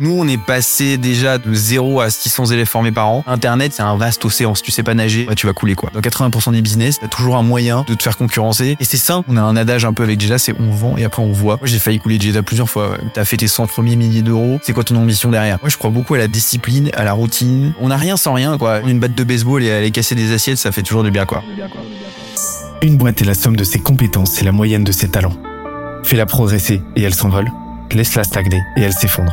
Nous, on est passé déjà de 0 à 600 élèves formés par an. Internet, c'est un vaste océan. Si tu sais pas nager, tu vas couler quoi. Dans 80% des business, t'as toujours un moyen de te faire concurrencer. Et c'est ça. On a un adage un peu avec Jeda, c'est on vend et après on voit. Moi, j'ai failli couler Jeda plusieurs fois. T'as fait tes 100 premiers milliers d'euros. C'est quoi ton ambition derrière? Moi, je crois beaucoup à la discipline, à la routine. On n'a rien sans rien quoi. Une batte de baseball et aller casser des assiettes, ça fait toujours du bien quoi. Une boîte est la somme de ses compétences et la moyenne de ses talents. Fais-la progresser et elle s'envole. Laisse-la stagner et elle s'effondre.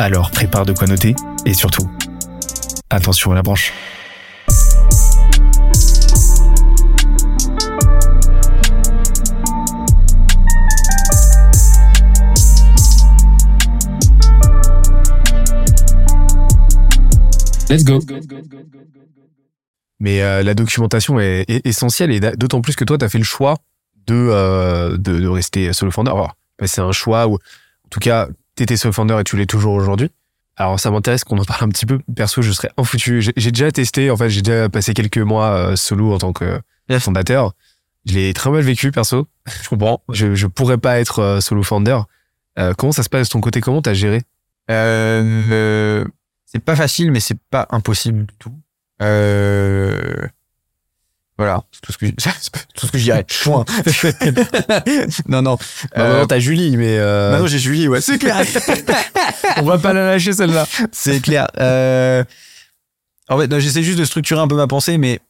Alors prépare de quoi noter et surtout, attention à la branche. Let's go. Mais euh, la documentation est, est essentielle et d'autant plus que toi, tu as fait le choix de, euh, de, de, rester solo founder. Alors, c'est un choix où, en tout cas, t'étais solo founder et tu l'es toujours aujourd'hui. Alors ça m'intéresse qu'on en parle un petit peu. Perso, je serais infoutu. J'ai déjà testé, en fait, j'ai déjà passé quelques mois euh, solo en tant que fondateur. Je l'ai très mal vécu, perso. Je comprends. Je, je pourrais pas être euh, solo founder. Euh, comment ça se passe de ton côté? Comment t'as géré? Euh, C'est pas facile, mais c'est pas impossible du tout. Euh, voilà, c'est tout ce que tout ce que je dirais. Chouin. non non. Euh, t'as Julie, mais euh... Bah non, j'ai Julie, ouais, c'est clair. On va pas la lâcher celle-là. C'est clair. Euh... En fait, j'essaie juste de structurer un peu ma pensée, mais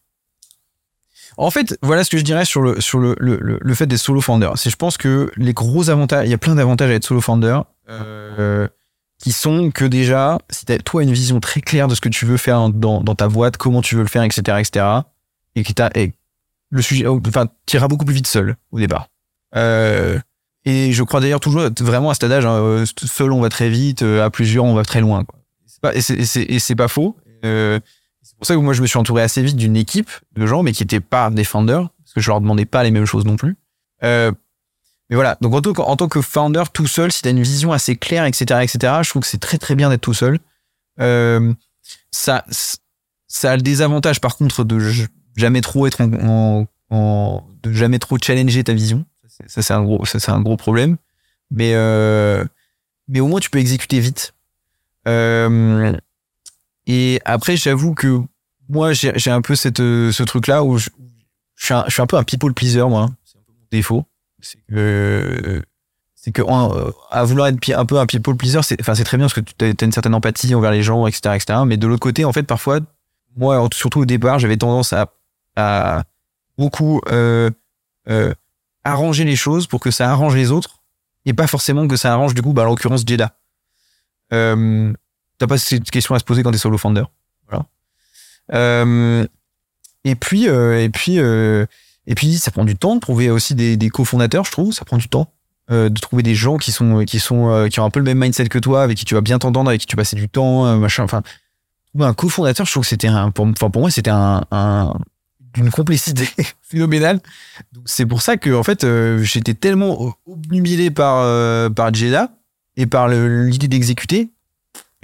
en fait, voilà ce que je dirais sur le sur le le, le fait des solo founders. C'est je pense que les gros avantages, il y a plein d'avantages à être solo founder. Euh, qui sont que déjà, si t'as toi une vision très claire de ce que tu veux faire dans, dans ta boîte, comment tu veux le faire, etc., etc., et qui t'a le sujet enfin t'iras beaucoup plus vite seul au départ. Euh, et je crois d'ailleurs toujours vraiment à cet âge hein, seul on va très vite euh, à plusieurs on va très loin quoi. Pas, et c'est pas faux. Euh, c'est pour ça que moi je me suis entouré assez vite d'une équipe de gens mais qui étaient pas des founders parce que je leur demandais pas les mêmes choses non plus. Euh, mais voilà. Donc en que, en tant que founder tout seul si t'as une vision assez claire etc etc je trouve que c'est très très bien d'être tout seul. Euh, ça ça a le désavantage par contre de jamais trop être en, de jamais trop challenger ta vision. Ça c'est un gros, ça c'est un gros problème. Mais euh, mais au moins tu peux exécuter vite. Euh, et après j'avoue que moi j'ai, un peu cette ce truc là où je, je, suis un, je un peu un people pleaser moi. C'est un peu mon défaut. C'est que c'est que à vouloir être un peu un people pleaser, c'est enfin c'est très bien parce que tu as une certaine empathie envers les gens, etc., etc. Mais de l'autre côté, en fait, parfois, moi, surtout au départ, j'avais tendance à beaucoup euh, euh, arranger les choses pour que ça arrange les autres et pas forcément que ça arrange du coup, bah, en l'occurrence, Jeda. Euh, T'as pas cette question à se poser quand t'es solo founder. Voilà. Et puis, et puis, et puis, ça prend du temps de trouver aussi des, des cofondateurs, je trouve. Ça prend du temps de trouver des gens qui sont, qui sont, qui ont un peu le même mindset que toi, avec qui tu vas bien t'entendre, avec qui tu passes du temps, machin. Enfin, un cofondateur, je trouve que c'était un, pour, pour moi, c'était un, d'une complicité phénoménale. C'est pour ça que en fait euh, j'étais tellement obnubilé par euh, par Jeddah et par l'idée d'exécuter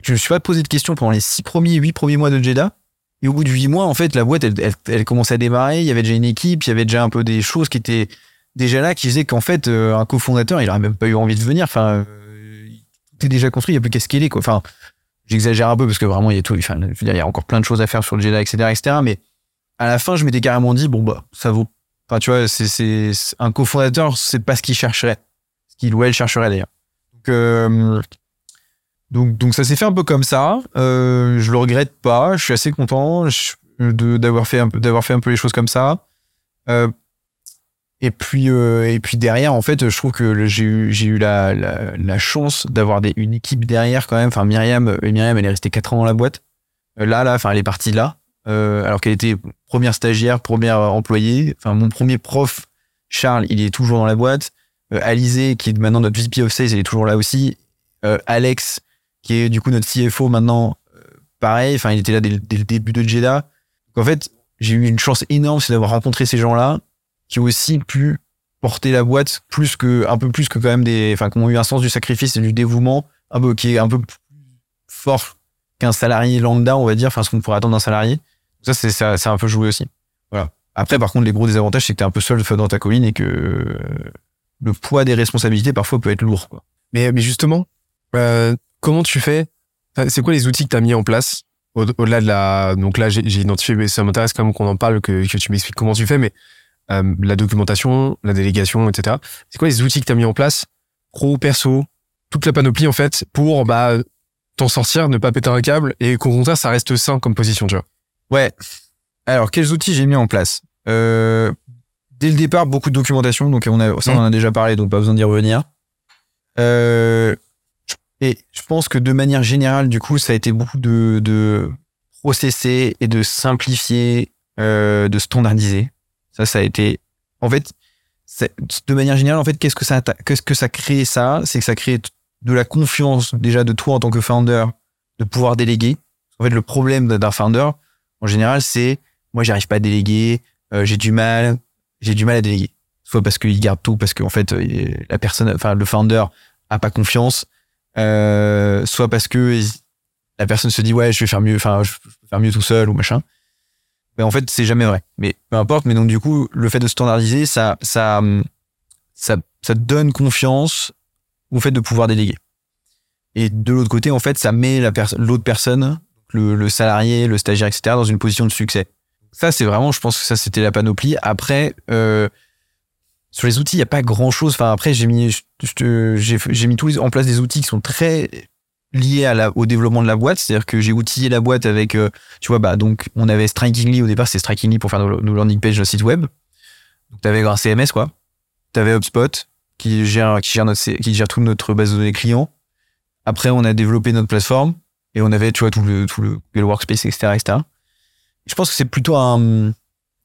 je me suis pas posé de questions pendant les six premiers, huit premiers mois de Jeddah. Et au bout de huit mois, en fait, la boîte, elle, elle, commençait à démarrer. Il y avait déjà une équipe, il y avait déjà un peu des choses qui étaient déjà là, qui faisaient qu'en fait, euh, un cofondateur, il aurait même pas eu envie de venir. Enfin, euh, tout est déjà construit, il n'y a plus qu'à scaler, quoi. Enfin, j'exagère un peu parce que vraiment, il y a tout, enfin, il y a encore plein de choses à faire sur le Jeddah, etc., etc. Mais à la fin, je m'étais carrément dit, bon, bah, ça vaut. Enfin, tu vois, c'est, un cofondateur, c'est pas ce qu'il chercherait. Ce qu'il ou elle chercherait d'ailleurs. Donc, euh, donc, donc, ça s'est fait un peu comme ça. Euh, je le regrette pas. Je suis assez content d'avoir fait un peu, fait un peu les choses comme ça. Euh, et puis, euh, et puis derrière, en fait, je trouve que j'ai eu, j'ai eu la, la, chance d'avoir une équipe derrière quand même. Enfin, Myriam, Myriam, elle est restée quatre ans dans la boîte. Là, là, enfin, elle est partie là euh, alors qu'elle était première stagiaire, première employée. Enfin, mon premier prof, Charles, il est toujours dans la boîte. Euh, Alizé, qui est maintenant notre VP of Sales, elle est toujours là aussi. Euh, Alex, qui est du coup notre CFO maintenant, euh, pareil, enfin, il était là dès, le- début de Jeddah. Donc, en fait, j'ai eu une chance énorme, c'est d'avoir rencontré ces gens-là qui ont aussi pu porter la boîte plus que, un peu plus que quand même des, enfin, qui ont eu un sens du sacrifice et du dévouement, un peu, qui est un peu plus fort qu'un salarié lambda, on va dire, enfin, ce qu'on pourrait attendre d'un salarié. Ça, c'est, un peu joué aussi. Voilà. Après, par contre, les gros désavantages, c'est que t'es un peu seul dans ta colline et que le poids des responsabilités parfois peut être lourd, quoi. Mais, mais justement, euh, comment tu fais? C'est quoi les outils que tu as mis en place? Au- au-delà de la donc là j'ai j'ai identifié mais ça m'intéresse quand même qu'on en parle que, que tu m'expliques comment tu fais mais euh, la documentation la délégation etc c'est quoi les outils que tu as mis en place pro perso toute la panoplie en fait pour bah t'en sortir ne pas péter un câble et qu'au contraire ça reste sain comme position tu vois? Ouais. Alors, quels outils j'ai mis en place? Euh, Dès le départ, beaucoup de documentation. Donc, on a, ça, on en a déjà parlé, donc pas besoin d'y revenir. Euh, et je pense que de manière générale, du coup, ça a été beaucoup de, de processer et de simplifier, euh, de standardiser. Ça, ça a été. En fait, de manière générale, en fait, qu'est-ce que ça, qu'est-ce que ça crée ça? C'est que ça crée de la confiance déjà de toi en tant que founder de pouvoir déléguer. En fait, le problème d'un founder, en général, c'est moi, j'arrive pas à déléguer, euh, j'ai du mal, j'ai du mal à déléguer. Soit parce qu'il garde tout, parce qu'en fait, euh, la personne, enfin, le founder a pas confiance, euh, soit parce que la personne se dit ouais, je vais faire mieux, enfin, je vais faire mieux tout seul ou machin. Mais en fait, c'est jamais vrai. Mais peu importe. Mais donc, du coup, le fait de standardiser, ça, ça, ça, ça donne confiance au fait de pouvoir déléguer. Et de l'autre côté, en fait, ça met la l'autre personne, le, salarié, le stagiaire, etc., dans une position de succès. Ça, c'est vraiment, je pense que ça, c'était la panoplie. Après, euh, sur les outils, il n'y a pas grand chose. Enfin, après, j'ai mis, j'ai mis en place des outils qui sont très liés au développement de la boîte. C'est-à-dire que j'ai outillé la boîte avec, euh, tu vois, bah, donc, on avait Strikingly au départ, c'est Strikingly pour faire nos, landing pages, nos sites web. Donc, t'avais un CMS, quoi. T'avais HubSpot, qui gère, qui gère notre, qui gère toute notre base de données clients. Après, on a développé notre plateforme et on avait, tu vois, tout le, tout le Google Workspace, etc., etc. Je pense que c'est plutôt un,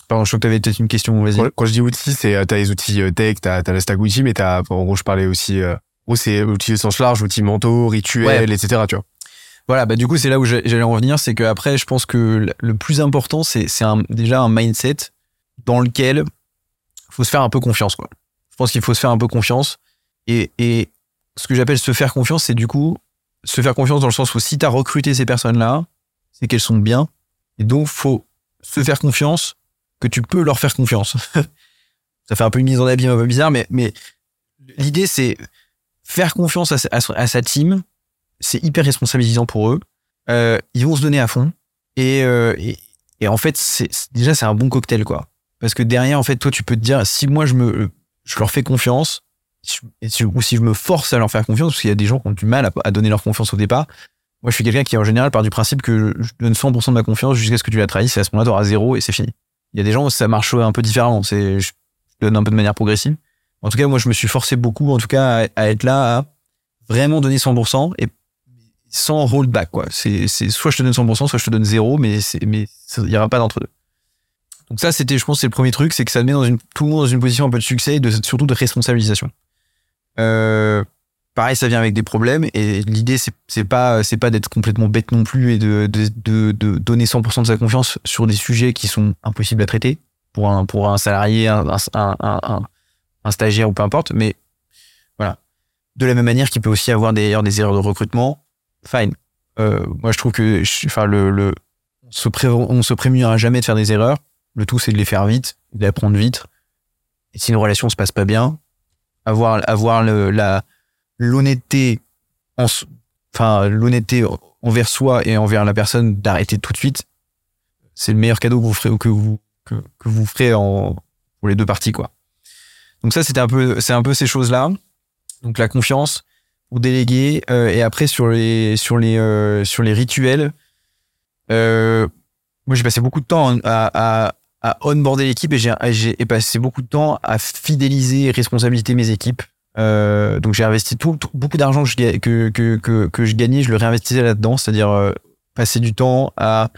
pardon, je crois que t'avais peut-être une question, vas-y. quand, je dis outils c'est euh, t'as les outils euh, tech t'as as le stack outils mais t'as en gros je parlais aussi euh, gros c'est outils au sens large outils mentaux rituels etc tu vois Voilà, bah du coup, c'est là où j'allais en revenir, c'est que après, je pense que le- plus important, c'est c'est déjà un mindset dans lequel faut se faire un peu confiance, quoi. Je pense qu'il faut se faire un peu confiance. Et, et ce que j'appelle se faire confiance, c'est du coup se faire confiance dans le sens où si tu as recruté ces personnes-là, c'est qu'elles sont bien. Et donc, faut se faire confiance que tu peux leur faire confiance. Ça fait un peu une mise en abîme un peu bizarre, mais, mais l'idée, c'est faire confiance à, sa- team. C'est hyper responsabilisant pour eux. Euh, ils vont se donner à fond. Et, euh, en fait, c'est déjà, c'est un bon cocktail, quoi. Parce que derrière, en fait, toi, tu peux te dire, si moi, je leur fais confiance, ou si je me force à leur faire confiance, parce qu'il y a des gens qui ont du mal à, donner leur confiance au départ. Moi, je suis quelqu'un qui, en général, part du principe que je donne 100% de ma confiance jusqu'à ce que tu la trahisses, et à ce moment-là, t'auras zéro et c'est fini. Il y a des gens où ça marche un peu différemment. C'est, je donne un peu de manière progressive. En tout cas, moi, je me suis forcé beaucoup, en tout cas, à, être là, à vraiment donner 100% et sans rollback, quoi. C'est, c'est soit je te donne 100%, soit je te donne zéro, mais c'est, mais il y aura pas d'entre deux. Donc ça, c'était, je pense, c'est le premier truc, c'est que ça met dans une, tout le monde dans une position un peu de succès et de, surtout de responsabilisation. Euh, pareil, ça vient avec des problèmes et l'idée, c'est, pas, pas d'être complètement bête non plus et de, donner 100% de sa confiance sur des sujets qui sont impossibles à traiter pour un, salarié, un, stagiaire ou peu importe, mais voilà. De la même manière qu'il peut aussi avoir des, des erreurs de recrutement, fine. Euh, moi, je trouve que, enfin, on se, pré, on se prémunira jamais de faire des erreurs. Le tout, c'est de les faire vite, d'apprendre vite. Et si une relation se passe pas bien, avoir, avoir la, l'honnêteté, enfin, l'honnêteté envers soi et envers la personne d'arrêter tout de suite, c'est le meilleur cadeau que vous ferez, que vous, que, vous ferez pour les deux parties, quoi. Donc ça, c'était un peu, c'est un peu ces choses-là. Donc la confiance pour déléguer euh, et après sur les sur les euh, sur les rituels. Euh, moi, j'ai passé beaucoup de temps à, à, à onboarder l'équipe et j'ai passé beaucoup de temps à fidéliser et responsabiliser mes équipes. Euh, donc j'ai investi tout, beaucoup d'argent que que, que, que, je gagnais, je le réinvestissais là-dedans, c'est-à-dire euh, passer du temps à...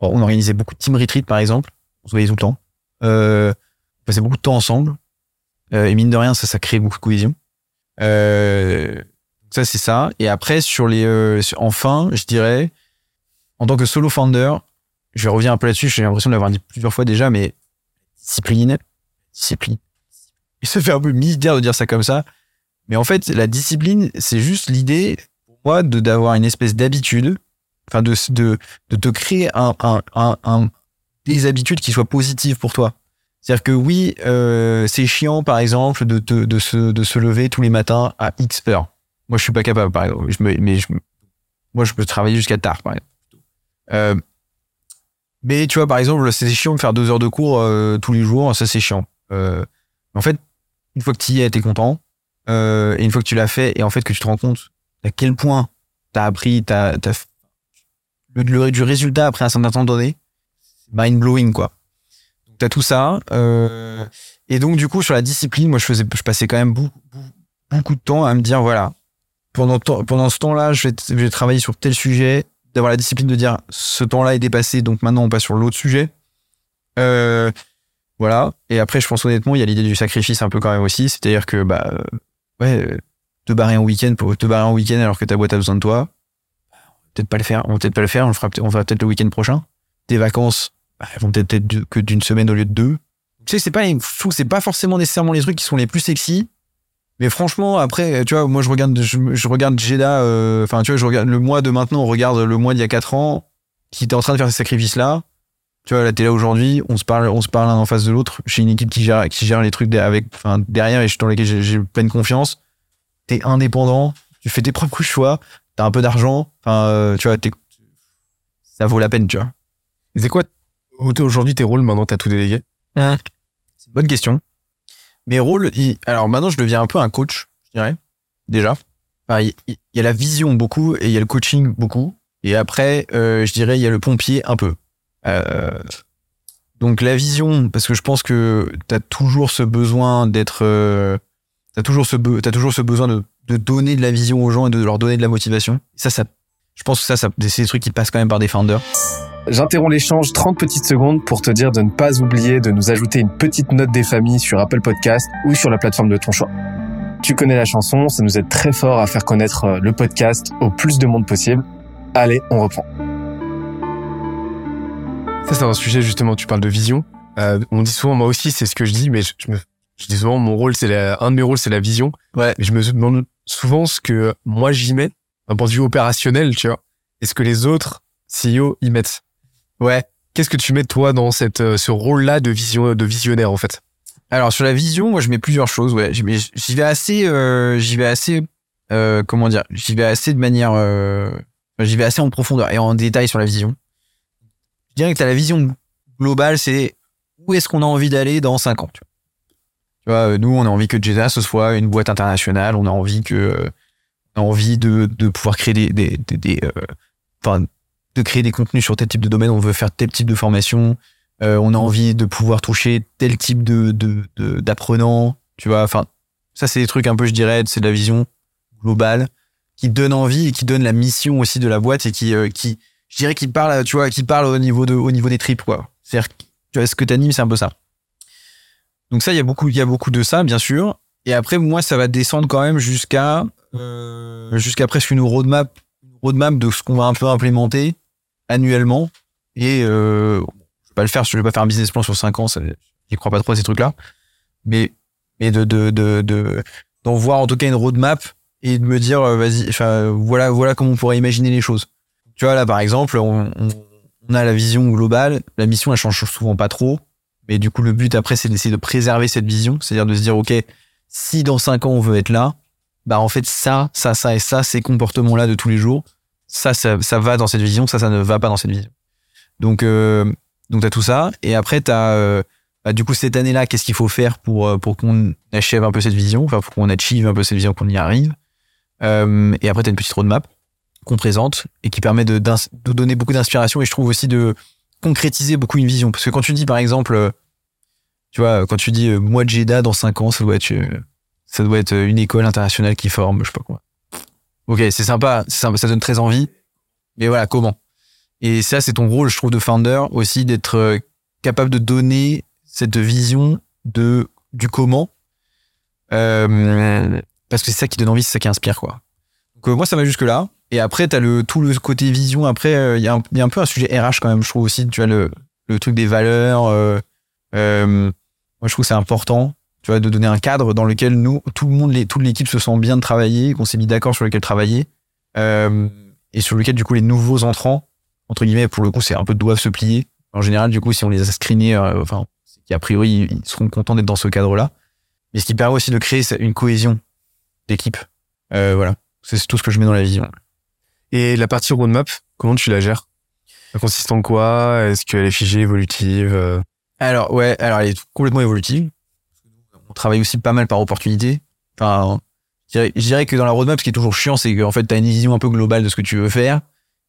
on organisait beaucoup de team retreat par exemple, on se voyait tout le temps. Euh, on passait beaucoup de temps ensemble. Euh, et mine de rien, ça, ça crée beaucoup de cohésion. Euh, Ça, c'est ça. Et après, sur les, euh, enfin, je dirais, en tant que solo founder, je vais revenir un peu là-dessus. J'ai l'impression de l'avoir dit plusieurs fois déjà, mais discipline, discipline. Il se fait un peu militaire de dire ça comme ça. Mais en fait, la discipline, c'est juste l'idée, pour moi, de, d'avoir une espèce d'habitude, enfin, de, de, de te créer un, un, un, des habitudes qui soient positives pour toi. C'est-à-dire que oui, euh, c'est chiant, par exemple, de, te- de, se, de se lever tous les matins à X heures. Moi, je suis pas capable, par exemple. Je me, mais je, moi, je peux travailler jusqu'à tard, par exemple. Euh, mais tu vois, par exemple, c'est chiant de faire deux heures de cours euh, tous les jours. Ça, c'est chiant. Euh, en fait, une fois que tu y es, t'es content. Euh, et une fois que tu l'as fait, et en fait que tu te rends compte à quel point t'as appris, t'as, f- le, le- du résultat après un certain temps donné, c'est mind blowing quoi. Donc t'as tout ça. euh, et donc du coup sur la discipline, moi je faisais, je passais quand même beaucoup, beaucoup, de temps à me dire voilà, pendant pendant ce temps-là, je vais, je vais travailler sur tel sujet, d'avoir la discipline de dire ce temps-là est dépassé, donc maintenant on passe sur l'autre sujet. Euh, voilà. Et après, je pense honnêtement, il y a l'idée du sacrifice un peu quand même aussi. C'est-à-dire que, bah, euh, ouais, euh, te barrer en week-end te barrer en week-end alors que ta boîte a besoin de toi, peut-être pas le faire. On va peut-être pas le faire. On fera, peut- on va peut-être le week-end prochain. Tes vacances, bah, elles vont peut-être être que d'une semaine au lieu de deux. Tu sais, c'est pas, c'est pas forcément nécessairement les trucs qui sont les plus sexy. Mais franchement, après, tu vois, moi, je regarde, je, je regarde Jeddah, euh, enfin, tu vois, je regarde le mois de maintenant, on regarde le mois d'il y a quatre ans, qui était en train de faire ces sacrifices-là. Tu vois, là, t'es là aujourd'hui, on se parle, on se parle l'un en face de l'autre. J'ai une équipe qui gère, qui gère les trucs avec, enfin, derrière et dans lesquels j'ai- pleine confiance. T'es indépendant, tu fais tes propres choix, t'as un peu d'argent, enfin, euh, tu vois, t'es- ça vaut la peine, tu vois. C'est quoi aujourd'hui tes rôles maintenant t'as tout délégué? C'est une bonne question. Mes rôles, alors maintenant, je deviens un peu un coach, je dirais, déjà. Il y, a la vision beaucoup et il y a le coaching beaucoup. Et après, euh, je dirais, il y a le pompier un peu. Euh, donc la vision, parce que je pense que tu as toujours ce besoin d'être... Euh, tu as toujours ce, t'as toujours ce besoin de, donner de la vision aux gens et de leur donner de la motivation. Ça, ça je pense que ça, ça c'est des trucs qui passent quand même par des founders. J'interromps l'échange 30 petites secondes pour te dire de ne pas oublier de nous ajouter une petite note des familles sur Apple Podcast ou sur la plateforme de ton choix. Tu connais la chanson, ça nous aide très fort à faire connaître euh, le podcast au plus de monde possible. Allez, on reprend. Ça, c'est un sujet, justement, tu parles de vision. Euh, on dit souvent, moi aussi, c'est ce que je dis, mais je, je me, je dis souvent, mon rôle, c'est la, un de mes rôles, c'est la vision. Ouais. Mais je me demande souvent ce que moi j'y mets, d'un point de vue opérationnel, tu vois. Et ce que les autres CEO y mettent. Ouais. Qu'est-ce que tu mets, toi, dans cette, euh, ce rôle-là de vision, de visionnaire, en fait? Alors sur la vision, moi je mets plusieurs choses. Ouais, J'y- vais assez, euh, j'y vais assez, euh, comment dire, j'y vais assez de manière, euh, j'y vais assez en profondeur et en détail sur la vision. Je dirais que t'as la vision globale, c'est où est-ce qu'on a envie d'aller dans cinq ans. Tu vois, euh, nous on a envie que Jeddah ce soit une boîte internationale. On a envie que, euh, on a envie de, de pouvoir créer des, des, des, des, euh, de créer des contenus sur tel type de domaine. On veut faire tel type de formation. Euh, on a envie de pouvoir toucher tel type d'apprenants, tu vois. Enfin, ça c'est des trucs un peu, je dirais, c'est de la vision globale qui donne envie et qui donne la mission aussi de la boîte et qui euh, je dirais qui parle, tu vois, qui parle au niveau de au niveau des tripes quoi. C'est-à-dire, tu vois, ce que c'est un peu ça. Donc ça, il y a beaucoup y a beaucoup de ça, bien sûr. Et après, moi, ça va descendre quand même jusqu'à euh, presque une roadmap roadmap de ce qu'on va un peu implémenter annuellement et euh, je vais pas le faire, je vais pas faire un business plan sur 5 ans, j'y crois pas trop à ces trucs-là. Mais, mais de, de, de, de, d'en voir en tout cas une roadmap et de me dire, euh, vas-y, enfin, voilà, voilà comment on pourrait imaginer les choses. Tu vois, là, par exemple, on a la vision globale, la mission, elle change souvent pas trop. Mais du coup, le but après, c'est d'essayer de préserver cette vision, c'est-à-dire de se dire, OK, si dans 5 ans on veut être là, bah, en fait, ça, ça, ça et ça, ces comportements-là de tous les jours, ça, ça, ça va dans cette vision, ça, ça ne va pas dans cette vision. Donc, euh, donc t'as tout ça. Et après, t'as, euh, bah, du coup, cette année-là, qu'est-ce qu'il faut faire pour, euh, pour qu'on achève un peu cette vision, enfin, pour qu'on achieve un peu cette vision, qu'on y arrive. Euh, et après, t'as une petite roadmap qu'on présente et qui permet de, de donner beaucoup d'inspiration et je trouve aussi de concrétiser beaucoup une vision. Parce que quand tu dis, par exemple, tu vois, quand tu dis, moi, Jeddah, dans 5 ans, ça doit être, ça doit être une école internationale qui forme, je sais pas quoi. Ok, c'est sympa, ça donne très envie. Mais voilà, comment? Et ça, c'est ton rôle, je trouve, de founder aussi, d'être euh, capable de donner cette vision de du comment. Euh, parce que c'est ça qui donne envie, c'est ça qui inspire, quoi. Donc, euh, moi, ça va jusque là. Et après, t'as le tout le côté vision. Après, il y, a un- peu un sujet RH quand même. Je trouve aussi, tu vois le le truc des valeurs. moi, je trouve que c'est important. Tu vois, de donner un cadre dans lequel nous, tout le monde, les, toute l'équipe se sent bien de travailler, qu'on s'est mis d'accord sur lequel travailler, euh, et sur lequel du coup les nouveaux entrants, entre guillemets, pour le coup, c'est un peu doivent se plier. En général, du coup, si on les a screenés, euh, enfin, c'est qu'a priori, ils seront contents d'être dans ce cadre-là. Mais ce qui permet aussi de créer une cohésion d'équipe. Euh, voilà. C'est tout ce que je mets dans la vision. Et la partie roadmap, comment tu la gères? Elle consiste en quoi? Est-ce qu'elle est figée, évolutive Alors, ouais, alors elle est complètement évolutive. On travaille aussi pas mal par opportunité. Enfin, je dirais, que dans la roadmap, ce qui est toujours chiant, c'est qu'en fait, tu as une vision un peu globale de ce que tu veux faire.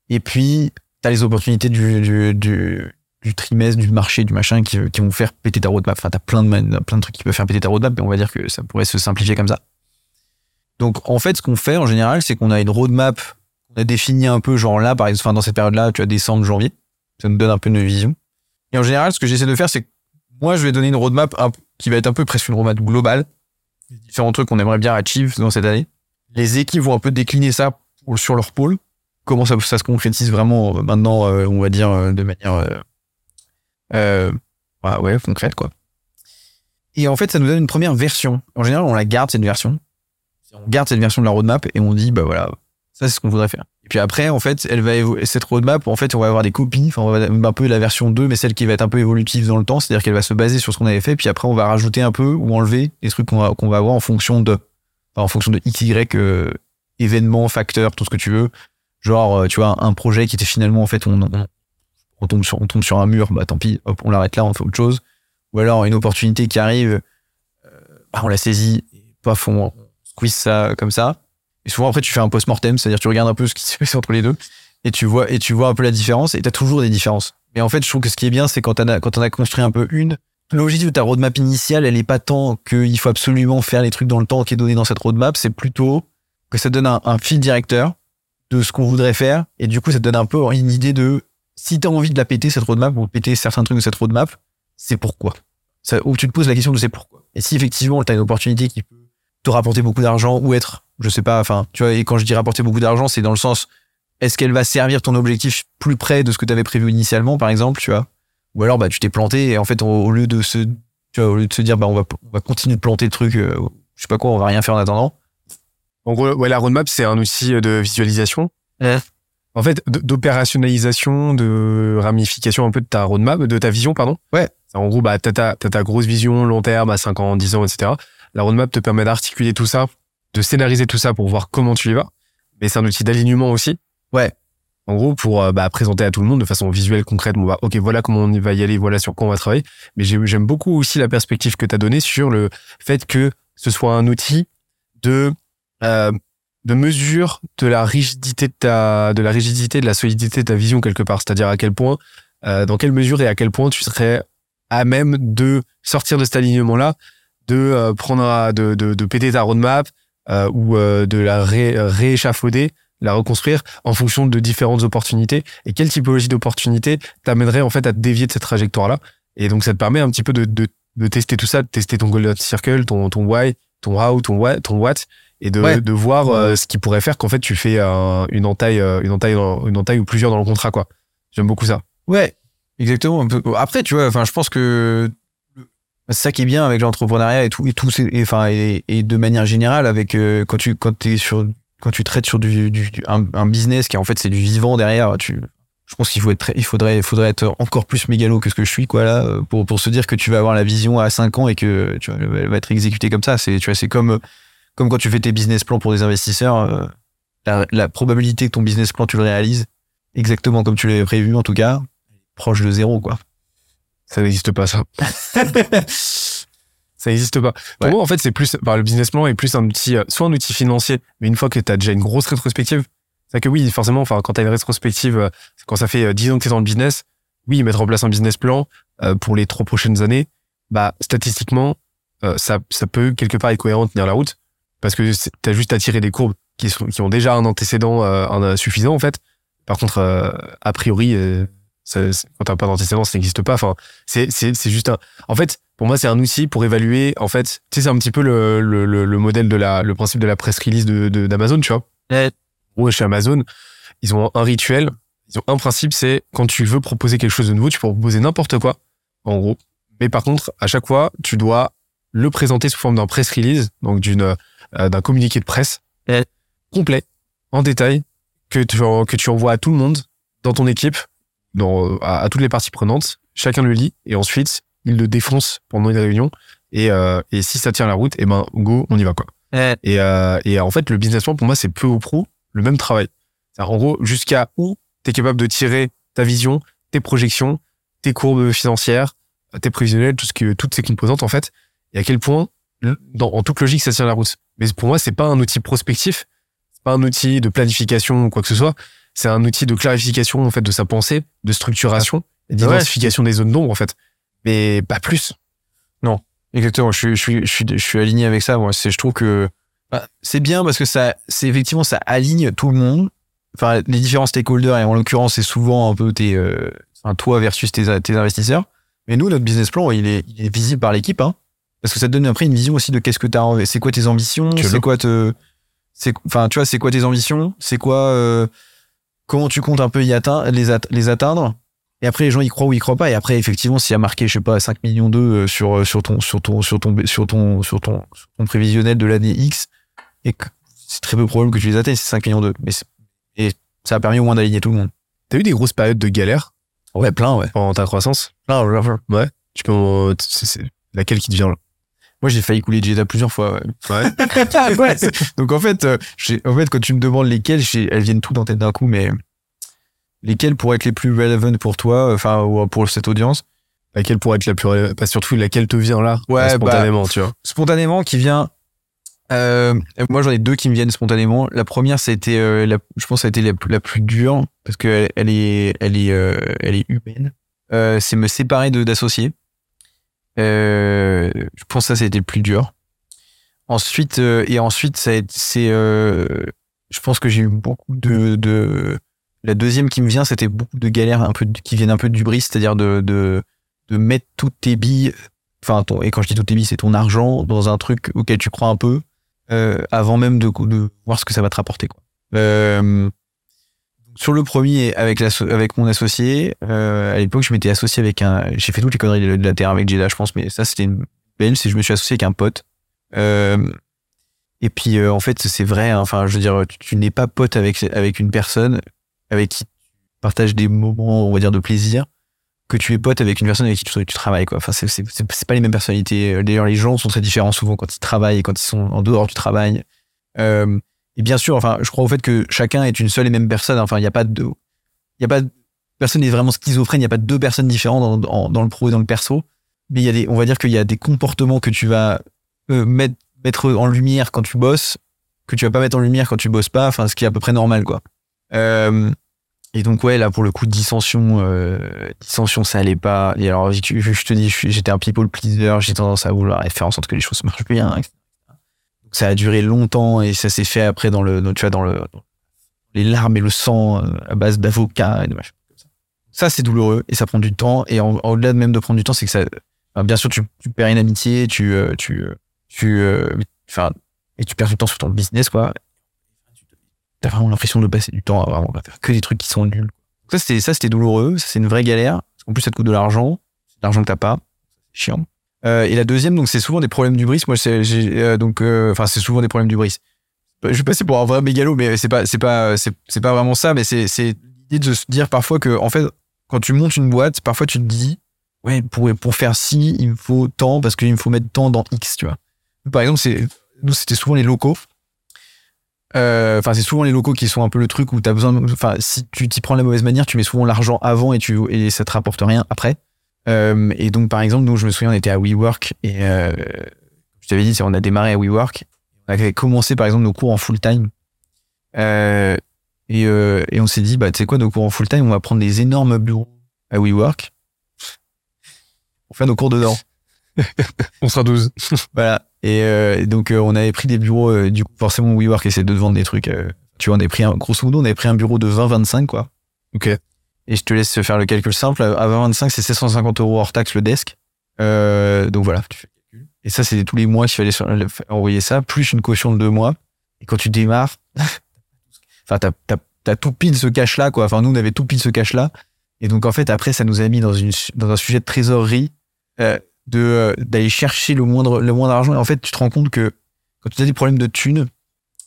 Et puis, tu as les opportunités du, du, trimestre, du marché, du machin qui, vont faire péter ta roadmap. Enfin, tu as plein de, plein de trucs qui peuvent faire péter ta roadmap, mais on va dire que ça pourrait se simplifier comme ça. Donc, en fait, ce qu'on fait en général, c'est qu'on a une roadmap qu'on a définie un peu, genre là, par exemple, enfin, dans cette période-là, tu as décembre, janvier. Ça nous donne un peu une vision. Et en général, ce que j'essaie de faire, c'est que moi, je vais donner une roadmap un- qui va être un peu presque une roadmap globale. Les différents trucs qu'on aimerait bien achieve dans cette année. Les équipes vont un peu décliner ça pour- sur leur pôle. Comment ça, ça se concrétise vraiment euh, maintenant, euh, on va dire, euh, de manière euh, ouais, ouais, concrète, quoi. Et en fait, ça nous donne une première version. En général, on la garde, cette version. On garde cette version de la roadmap et on dit, bah voilà, ça, c'est ce qu'on voudrait faire. Puis après, en fait, elle va cette roadmap, en fait, on va avoir des copies, enfin, on va un peu la version 2, mais celle qui va être un peu évolutive dans le temps, c'est-à-dire qu'elle va se baser sur ce qu'on avait fait, puis après, on va rajouter un peu ou enlever les trucs qu'on va, va avoir en fonction de, enfin, en fonction de X, Y, euh, événements, facteurs, tout ce que tu veux. Genre, euh, tu vois, un projet qui était finalement, en fait, on, on, tombe sur, on tombe sur un mur, bah tant pis, hop, on l'arrête là, on fait autre chose. Ou alors, une opportunité qui arrive, euh, bah, on la saisit, paf, on squeeze ça comme ça. Et souvent, après, tu fais un post-mortem, c'est-à-dire tu regardes un peu ce qui se passe entre les deux et tu vois, et tu vois un peu la différence et tu as toujours des différences. Mais en fait, je trouve que ce qui est bien, c'est quand on a, quand on a construit un peu une, l'objectif de ta roadmap initiale, elle est pas tant qu'il faut absolument faire les trucs dans le temps qui est donné dans cette roadmap, c'est plutôt que ça donne un, un fil directeur de ce qu'on voudrait faire et du coup, ça te donne un peu une idée de si tu as envie de la péter, cette roadmap, ou péter certains trucs de cette roadmap, c'est pourquoi. Ça, ou tu te poses la question de c'est pourquoi. Et si effectivement, tu as une opportunité qui peut te rapporter beaucoup d'argent ou être, je sais pas, enfin, tu vois, et quand je dis rapporter beaucoup d'argent, c'est dans le sens, est-ce qu'elle va servir ton objectif plus près de ce que tu avais prévu initialement, par exemple, tu vois? Ou alors, bah, tu t'es planté et en fait, au, lieu de se, tu vois, au lieu de se dire, bah, on va, on va continuer de planter le truc, euh, je sais pas quoi, on va rien faire en attendant. En gros, ouais, la roadmap, c'est un outil de visualisation. Ouais. En fait, d'opérationnalisation, de ramification un peu de ta roadmap, de ta vision, pardon. Ouais. En gros, bah, t'as ta, t'as ta grosse vision long terme à 5 ans, 10 ans, etc. La roadmap te permet d'articuler tout ça, de scénariser tout ça pour voir comment tu y vas. Mais c'est un outil d'alignement aussi. Ouais. En gros, pour euh, bah, présenter à tout le monde de façon visuelle, concrète, bon, bah, ok, voilà comment on va y aller, voilà sur quoi on va travailler. Mais j'ai- j'aime beaucoup aussi la perspective que tu as donnée sur le fait que ce soit un outil de euh, de mesure de la rigidité de ta de la rigidité de la solidité de ta vision quelque part c'est-à-dire à quel point euh, dans quelle mesure et à quel point tu serais à même de sortir de cet alignement là de euh, prendre de, de de péter ta roadmap euh, ou euh, de la ré, rééchafauder la reconstruire en fonction de différentes opportunités et quelle typologie d'opportunité t'amènerait en fait à te dévier de cette trajectoire là et donc ça te permet un petit peu de, de, de tester tout ça de tester ton golden circle ton ton why ton how ton what ton what et de, Ouais. de voir euh, ce qui pourrait faire qu'en fait tu fais un- une entaille une entaille une entaille ou plusieurs dans le contrat quoi j'aime beaucoup ça Ouais, exactement. Après, tu vois, enfin, je pense que c'est ça qui est bien avec l'entrepreneuriat et tout, et tout, et, enfin, et, de manière générale, avec euh, quand tu quand es sur quand tu traites sur du, du- du- un, business qui en fait c'est du vivant derrière, tu, je pense qu'il faut être, il faudrait, il faudrait être encore plus mégalo que ce que je suis, quoi, là, pour, pour se dire que tu vas avoir la vision à 5 ans et que tu vois, elle va être exécutée comme ça. C'est, tu vois, c'est comme, comme quand tu fais tes business plans pour des investisseurs, euh, la, la probabilité que ton business plan tu le réalises exactement comme tu l'avais prévu, en tout cas, proche de zéro, quoi. Ça n'existe pas ça. Ça n'existe pas. Pour Ouais. moi en fait c'est plus le business plan est plus un outil euh, soit un outil financier mais une fois que tu as déjà une grosse rétrospective c'est que oui forcément enfin quand tu as une rétrospective euh, quand ça fait euh, 10 ans que tu es dans le business oui mettre en place un business plan euh, pour les trois prochaines années bah statistiquement euh, ça ça peut quelque part être cohérent tenir la route parce que tu as juste à tirer des courbes qui sont qui ont déjà un antécédent euh, un, euh, suffisant en fait. Par contre euh, a priori euh, ça, quand t'as pas d'antécédent ça n'existe pas enfin c'est c'est c'est juste un en fait pour moi c'est un outil pour évaluer en fait tu sais c'est un petit peu le, le, le, le modèle de la le principe de la press release de de- d'Amazon tu vois En gros, chez Amazon, ils ont un rituel, ils ont un principe, c'est quand tu veux proposer quelque chose de nouveau, tu peux proposer n'importe quoi, en gros. Mais par contre, à chaque fois, tu dois le présenter sous forme d'un press release, donc d'une euh, d'un communiqué de presse Ouais. complet, en détail, que tu, que tu envoies à tout le monde dans ton équipe, dans, à, à toutes les parties prenantes. Chacun le lit et ensuite il le défonce pendant une réunion. Et, euh, et si ça tient la route, et ben go, on y va quoi. Ouais. Et, euh, et en fait, le business plan pour moi c'est peu ou prou le même travail. C'est-à-dire, En gros, jusqu'à où tu es capable de tirer ta vision, tes projections, tes courbes financières, tes prévisionnels, tout ce que, toutes ces composantes en fait, et à quel point, dans, en toute logique, ça tient la route. Mais pour moi, c'est pas un outil prospectif, c'est pas un outil de planification ou quoi que ce soit. C'est un outil de clarification en fait de sa pensée, de structuration, et d'identification des zones d'ombre en fait. Mais pas plus. Exactement, je suis, je suis, je suis, je suis aligné avec ça. Moi, c'est, je trouve que bah, c'est bien parce que ça, c'est effectivement, ça aligne tout le monde. Enfin, les différents stakeholders, et en l'occurrence, c'est souvent un peu tes, euh, enfin, toi versus tes, tes investisseurs. Mais nous, notre business plan, il est, il est visible par l'équipe, hein, parce que ça te donne après une vision aussi de qu'est-ce que t'as, c'est quoi tes ambitions, c'est quoi te, c'est, enfin, tu vois, c'est quoi tes ambitions, c'est quoi, euh, comment tu comptes un peu y atteindre, les, at- les atteindre. Et après, les gens y croient ou y croient pas. Et après, effectivement, s'il y a marqué, je sais pas, 5 millions d'eux sur, euh, sur ton, sur ton, sur ton, sur ton, sur ton, sur ton prévisionnel de l'année X, et c'est très peu probable que tu les atteignes, c'est 5 millions d'eux. Mais et ça a permis au moins d'aligner tout le monde. T'as eu des grosses périodes de galère? Ouais, plein, ouais. pendant ta croissance? Plein, ouais, ouais. Tu peux, en- c'est c'est laquelle qui te vient là Moi, j'ai failli couler Jeddah plusieurs fois, ouais. Ouais. Ouais, c'est- Donc, en fait, euh, en fait, quand tu me demandes lesquelles, elles viennent toutes en tête d'un coup, mais lesquelles pourraient être les plus relevant pour toi, euh, enfin, ou pour cette audience? laquelle pourrait être la plus, ré- pas surtout laquelle te vient là, Ouais, euh, spontanément, tu vois. spontanément qui vient euh, moi j'en ai deux qui me viennent spontanément la première c'était euh, la, je pense que ça a été la, plus- la plus dure parce que elle, est elle est euh, elle est humaine euh, c'est me séparer de d'associés euh, je pense que ça c'était le plus dur ensuite euh, et ensuite c'est euh, je pense que j'ai eu beaucoup de, de la deuxième qui me vient c'était beaucoup de galères un peu qui viennent un peu du bris c'est-à-dire de, de de mettre toutes tes billes enfin ton, et quand je dis toutes tes billes c'est ton argent dans un truc auquel tu crois un peu euh, avant même de, de voir ce que ça va te rapporter quoi. Euh, sur le premier avec mon associé euh, à l'époque je m'étais associé avec un j'ai fait toutes les conneries de, la terre avec Jeddah je pense mais ça c'était une belle c'est je me suis associé avec un pote euh, et puis euh, en fait c'est vrai hein, enfin je veux dire tu, n'es pas pote avec avec une personne avec qui tu partages des moments on va dire de plaisir que tu es pote avec une personne avec qui tu, travailles quoi. Enfin c'est c'est pas les mêmes personnalités. D'ailleurs les gens sont très différents souvent quand ils travaillent et quand ils sont en dehors du travail. Et bien sûr, enfin je crois au fait que chacun est une seule et même personne. Enfin il y a pas de, il y a pas de- personne n'est vraiment schizophrène. Il y a pas deux personnes différentes dans, le pro et dans le perso. Mais il y a des, on va dire qu'il y a des comportements que tu vas euh, mettre en lumière quand tu bosses que tu vas pas mettre en lumière quand tu bosses pas. Enfin ce qui est à peu près normal quoi. Euh, et donc ouais, là pour le coup dissension, euh, dissension ça allait pas. Et alors je, te dis, j'étais un people pleaser, j'ai tendance à vouloir faire en sorte que les choses marchent bien. Ça a duré longtemps et ça s'est fait après dans le, dans- tu vois, dans le, les larmes et le sang euh, à base d'avocats et de machin ça. C'est douloureux et ça prend du temps. Et en- au-delà de même de prendre du temps, c'est que ça, bien sûr tu, perds une amitié, tu, euh, tu, euh, tu, enfin, et tu perds du temps sur ton business quoi. T'as vraiment l'impression de passer du temps à vraiment faire que des trucs qui sont nuls. Ça, c'était, ça, c'était douloureux. C'est une vraie galère. Qu'en plus, ça te coûte de l'argent. De l'argent que t'as pas. Chiant. Euh, et la deuxième, donc, c'est souvent des problèmes du bris. Moi, c'est, euh, donc, euh, enfin, c'est souvent des problèmes du bris. Je vais passer pour un vrai mégalo, mais c'est pas, c'est pas, c'est, pas vraiment ça, mais c'est, l'idée de se dire parfois que, en fait, quand tu montes une boîte, parfois tu te dis, ouais, pour, pour faire ci, il me faut tant, parce qu'il me faut mettre tant dans X, tu vois. Par exemple, c'est, nous, c'était souvent les locaux. Enfin, c'est souvent les locaux qui sont un peu le truc où t'as besoin. de- Enfin, si tu t'y prends de la mauvaise manière, tu mets souvent l'argent avant et tu et ça te rapporte rien après. Euh, et donc, par exemple, nous, je me souviens, on était à WeWork et euh, je t'avais dit, on a démarré à WeWork. On avait commencé, par exemple, nos cours en full time. Euh, et, euh, et on s'est dit, bah, tu sais quoi, nos cours en full time, on va prendre des énormes bureaux à WeWork. On fait nos cours dedans. On sera 12. Voilà. Et, euh, donc, euh, on avait pris des bureaux, du coup, forcément, WeWork essaie de vendre des trucs. tu vois, on avait pris un, grosso modo, on avait pris un bureau de 20-25, quoi. Ok. Et je te laisse faire le calcul simple. À 20-25, c'est 750 euros hors taxe le desk. Euh, donc voilà, tu fais le calcul. Et ça, c'est tous les mois qu'il fallait envoyer ça, plus une caution de deux mois. Et quand tu démarres, enfin, t'as, tout pile ce cash-là, quoi. Enfin, nous, on avait tout pile ce cash-là. Et donc, en fait, après, ça nous a mis dans un sujet de trésorerie, euh, de, euh, d'aller chercher le moindre, le moindre argent. Et en fait, tu te rends compte que quand tu as des problèmes de thunes,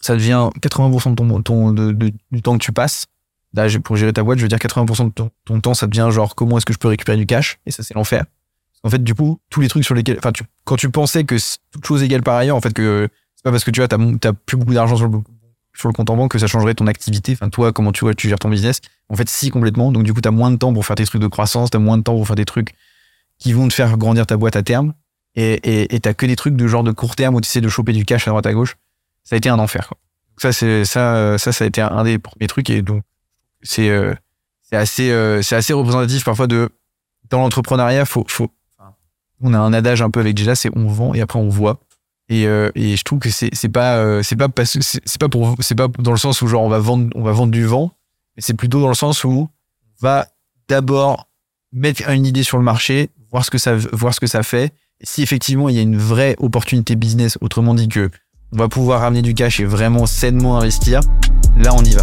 ça devient 80% de ton, de- du temps que tu passes. Là, pour gérer ta boîte, je veux dire 80% de ton, temps, ça devient genre comment est-ce que je peux récupérer du cash? Et ça, c'est l'enfer. En fait, du coup, tous les trucs sur lesquels, enfin, quand tu pensais que toute chose égale par ailleurs, en fait, que c'est pas parce que tu vois, t'as, plus beaucoup d'argent sur le, compte en banque que ça changerait ton activité. Enfin, toi, comment tu vois, tu gères ton business. En fait, si, complètement. Donc, du coup, t'as moins de temps pour faire tes trucs de croissance, t'as moins de temps pour faire des trucs qui vont te faire grandir ta boîte à terme. Et, et, t'as que des trucs de genre de court terme où tu essaies de choper du cash à droite à gauche. Ça a été un enfer, quoi. Ça, c'est, ça, ça, ça a été un des premiers trucs. Et donc, c'est, euh, c'est assez, euh, c'est assez représentatif parfois de, dans l'entrepreneuriat, faut, faut, on a un adage un peu avec Jella, c'est on vend et après on voit. Et, euh, et je trouve que c'est, c'est pas, c'est pas c'est pas pour, c'est pas dans le sens où genre on va vendre, on va vendre du vent, mais c'est plutôt dans le sens où on va d'abord mettre une idée sur le marché, voir ce que ça, voir ce que ça fait. Et si effectivement il y a une vraie opportunité business, autrement dit que on va pouvoir ramener du cash et vraiment sainement investir, là on y va.